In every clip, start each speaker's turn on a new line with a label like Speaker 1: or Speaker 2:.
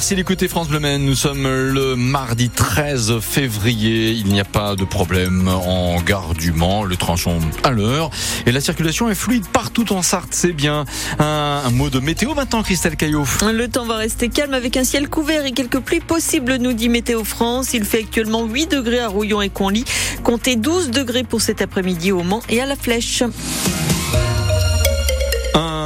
Speaker 1: Merci d'écouter France Bleu. Nous sommes le mardi 13 février. Il n'y a pas de problème en gare du Mans. Le tranchon à l'heure. Et la circulation est fluide partout en Sarthe. C'est bien. Un, un, mot de météo maintenant, Christelle Caillot.
Speaker 2: Le temps va rester calme avec un ciel couvert et quelques pluies possibles, nous dit Météo France. Il fait actuellement 8 degrés à Rouillon et Conly. Comptez 12 degrés pour cet après-midi au Mans et à la Flèche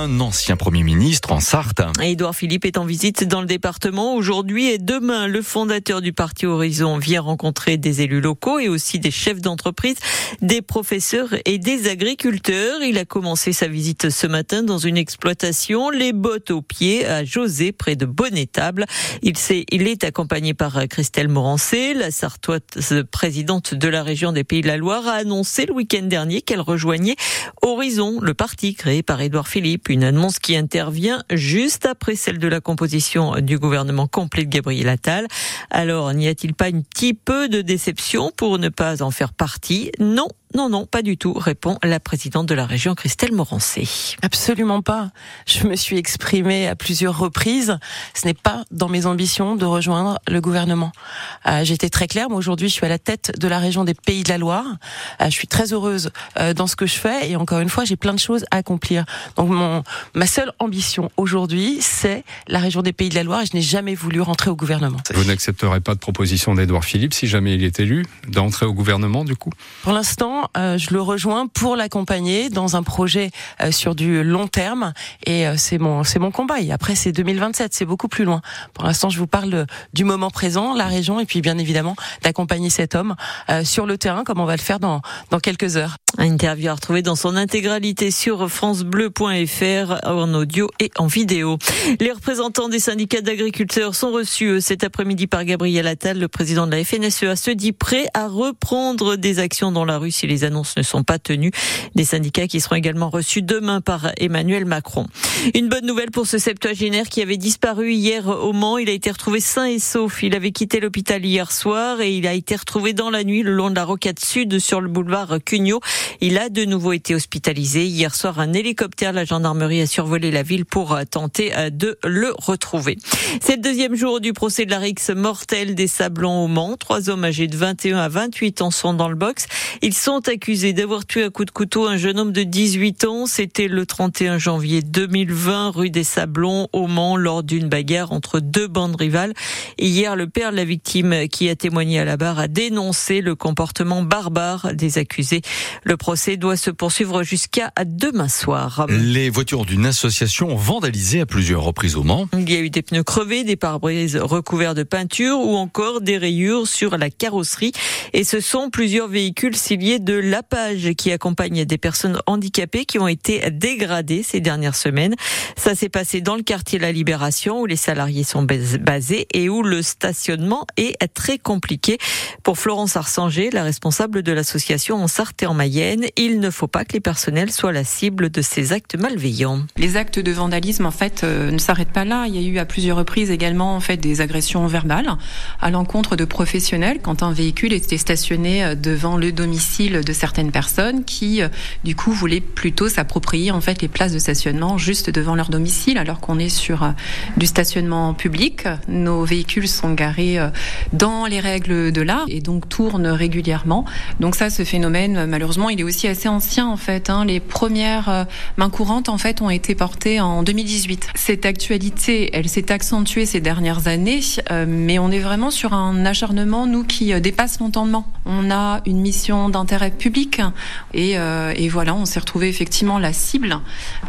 Speaker 1: un ancien Premier ministre en Sarthe.
Speaker 2: Édouard Philippe est en visite dans le département aujourd'hui et demain. Le fondateur du parti Horizon vient rencontrer des élus locaux et aussi des chefs d'entreprise, des professeurs et des agriculteurs. Il a commencé sa visite ce matin dans une exploitation, les bottes aux pieds à José, près de Bonnétable. Il, il est accompagné par Christelle Morancé, la sartoise présidente de la région des Pays de la Loire, a annoncé le week-end dernier qu'elle rejoignait Horizon, le parti créé par Édouard Philippe. Une annonce qui intervient juste après celle de la composition du gouvernement complet de Gabriel Attal. Alors, n'y a-t-il pas un petit peu de déception pour ne pas en faire partie? Non, non, non, pas du tout, répond la présidente de la région, Christelle Morancé.
Speaker 3: Absolument pas. Je me suis exprimée à plusieurs reprises. Ce n'est pas dans mes ambitions de rejoindre le gouvernement. Euh, J'étais très claire. Moi, aujourd'hui, je suis à la tête de la région des Pays de la Loire. Euh, je suis très heureuse euh, dans ce que je fais. Et encore une fois, j'ai plein de choses à accomplir. Donc, mon, ma seule ambition aujourd'hui, c'est la région des Pays de la Loire. Et je n'ai jamais voulu rentrer au gouvernement.
Speaker 4: Vous n'accepterez pas de proposition d'Edouard Philippe si jamais il est élu, d'entrer au gouvernement, du coup?
Speaker 3: Pour l'instant, euh, je le rejoins pour l'accompagner dans un projet euh, sur du long terme et euh, c'est mon c'est mon combat. Et après c'est 2027, c'est beaucoup plus loin. Pour l'instant, je vous parle du moment présent, la région et puis bien évidemment d'accompagner cet homme sur le terrain comme on va le faire dans dans quelques heures.
Speaker 2: Interview à retrouver dans son intégralité sur francebleu.fr en audio et en vidéo. Les représentants des syndicats d'agriculteurs sont reçus cet après-midi par Gabriel Attal, le président de la FNSEA, se dit prêt à reprendre des actions dans la rue si les annonces ne sont pas tenues. Des syndicats qui seront également reçus demain par Emmanuel Macron. Une bonne nouvelle pour ce septuagénaire qui avait disparu hier au Mans. Il a été retrouvé sain et sauf. Il avait quitté l'hôpital hier soir et il a été retrouvé dans la nuit le long de la rocade sud sur le boulevard Cugnot. Il a de nouveau été hospitalisé. Hier soir, un hélicoptère de la gendarmerie a survolé la ville pour tenter de le retrouver. C'est le deuxième jour du procès de la rixe mortelle des Sablons au Mans. Trois hommes âgés de 21 à 28 ans sont dans le box. Ils sont accusé d'avoir tué à coup de couteau un jeune homme de 18 ans. C'était le 31 janvier 2020, rue des Sablons, au Mans, lors d'une bagarre entre deux bandes rivales. Hier, le père de la victime, qui a témoigné à la barre, a dénoncé le comportement barbare des accusés. Procès doit se poursuivre jusqu'à demain soir.
Speaker 1: Les voitures d'une association ont vandalisé à plusieurs reprises au Mans.
Speaker 2: Il y a eu des pneus crevés, des pare-brises recouverts de peinture ou encore des rayures sur la carrosserie. Et ce sont plusieurs véhicules ciliés de Lapage qui accompagne des personnes handicapées qui ont été dégradées ces dernières semaines. Ça s'est passé dans le quartier La Libération où les salariés sont basés et où le stationnement est très compliqué. Pour Florence Arsanger, la responsable de l'association en Sarthe et en Mayenne, il ne faut pas que les personnels soient la cible de ces actes malveillants.
Speaker 5: Les actes de vandalisme en fait euh, ne s'arrêtent pas là. Il y a eu à plusieurs reprises également en fait des agressions verbales à l'encontre de professionnels quand un véhicule était stationné euh, devant le domicile de certaines personnes qui, euh, du coup, voulaient plutôt s'approprier en fait les places de stationnement juste devant leur domicile, alors qu'on est sur du stationnement public. Nos véhicules sont garés dans les règles de l'art et donc tournent régulièrement. Donc ça, ce phénomène, malheureusement, il est aussi assez ancien en fait. Hein. Les premières mains courantes en fait ont été portées en 2018. Cette actualité, elle s'est accentuée ces dernières années, mais on est vraiment sur un acharnement nous qui dépasse l'entendement. On a une mission d'intérêt public. Et, euh, voilà, on s'est retrouvé effectivement la cible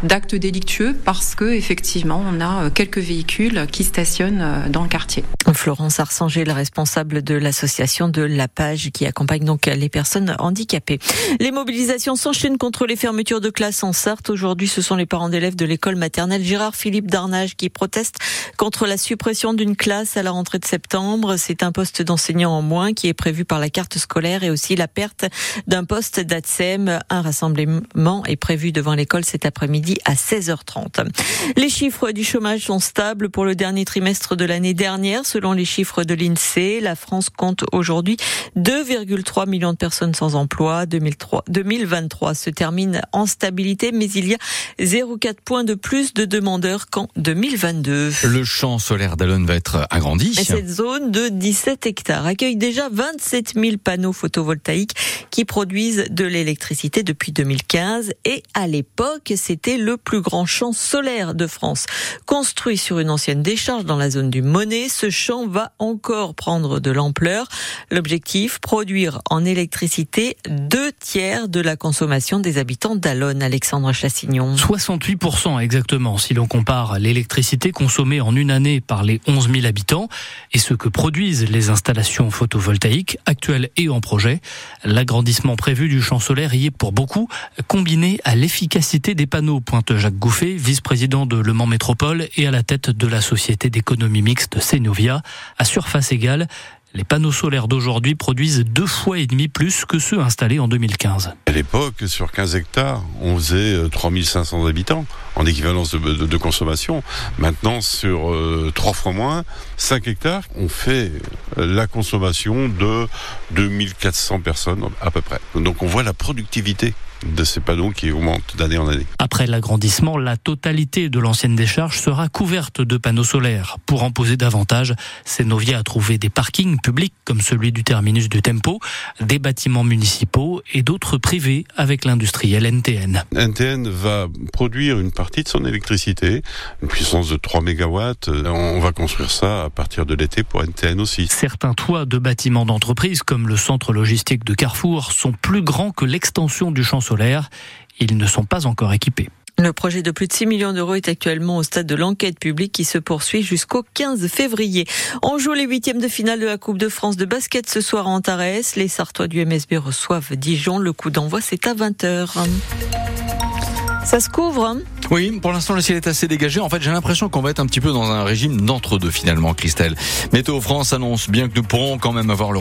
Speaker 5: d'actes délictueux parce que effectivement, on a euh, quelques véhicules qui stationnent euh, dans le quartier.
Speaker 2: Florence Arsanger, la responsable de l'association de La Page qui accompagne donc les personnes handicapées. Les mobilisations s'enchaînent contre les fermetures de classes en Sarthe. Aujourd'hui, ce sont les parents d'élèves de l'école maternelle Gérard Philippe Darnage qui protestent contre la suppression d'une classe à la rentrée de septembre. C'est un poste d'enseignant en moins qui est prévu par la carte scolaire et aussi la perte d'un poste d'ATSEM. Un rassemblement est prévu devant l'école cet après-midi à 16h30. Les chiffres du chômage sont stables pour le dernier trimestre de l'année dernière. Selon les chiffres de l'INSEE, la France compte aujourd'hui 2,3 millions de personnes sans emploi. 2003, 2023 se termine en stabilité, mais il y a 0,4 points de plus de demandeurs qu'en 2022.
Speaker 1: Le champ solaire d'Alon va être agrandi.
Speaker 2: cette zone de 17 hectares accueille déjà 27 000 panneaux photovoltaïques qui produisent de l'électricité depuis 2015 et à l'époque, c'était le plus grand champ solaire de France. Construit sur une ancienne décharge dans la zone du Monet, ce champ va encore prendre de l'ampleur. L'objectif, produire en électricité deux tiers de la consommation des habitants d'Alonne, Alexandre Chassignon.
Speaker 6: 68% exactement, si l'on compare l'électricité consommée en une année par les 11 000 habitants et ce que produisent les installations photovoltaïques actuelles et en projet. L'agrandissement prévu du champ solaire y est pour beaucoup combiné à l'efficacité des panneaux, pointe Jacques Gouffet, vice-président de Le Mans Métropole et à la tête de la société d'économie mixte Senovia. À surface égale, les panneaux solaires d'aujourd'hui produisent deux fois et demi plus que ceux installés en 2015.
Speaker 7: À l'époque, sur 15 hectares, on faisait 3500 euh, habitants en équivalence de, consommation. Maintenant, sur euh, trois fois moins, 5 hectares, on fait euh, la consommation de 2400 personnes à peu près. Donc on voit la productivité de ces panneaux qui augmentent d'année en année.
Speaker 6: Après l'agrandissement, la totalité de l'ancienne décharge sera couverte de panneaux solaires. Pour en poser davantage, Senovia a trouvé des parkings publics comme celui du terminus du Tempo, des bâtiments municipaux et d'autres privés avec l'industriel NTN.
Speaker 7: NTN va produire une partie de son électricité, une puissance de 3 mégawatts. On va construire ça à partir de l'été pour NTN aussi.
Speaker 6: Certains toits de bâtiments d'entreprise comme le centre logistique de Carrefour sont plus grands que l'extension du champ solaire. Ils ne sont pas encore équipés.
Speaker 2: Le projet de plus de 6 millions d'euros est actuellement au stade de l'enquête publique qui se poursuit jusqu'au 15 février. On joue les huitièmes de finale de la Coupe de France de basket ce soir en Antares. Les Sartois du MSB reçoivent Dijon. Le coup d'envoi, c'est à 20h. Ça se couvre hein?
Speaker 1: Oui, pour l'instant le ciel est assez dégagé. En fait, j'ai l'impression qu'on va être un petit peu dans un régime d'entre-deux finalement, Christelle. Météo France annonce bien que nous pourrons quand même avoir le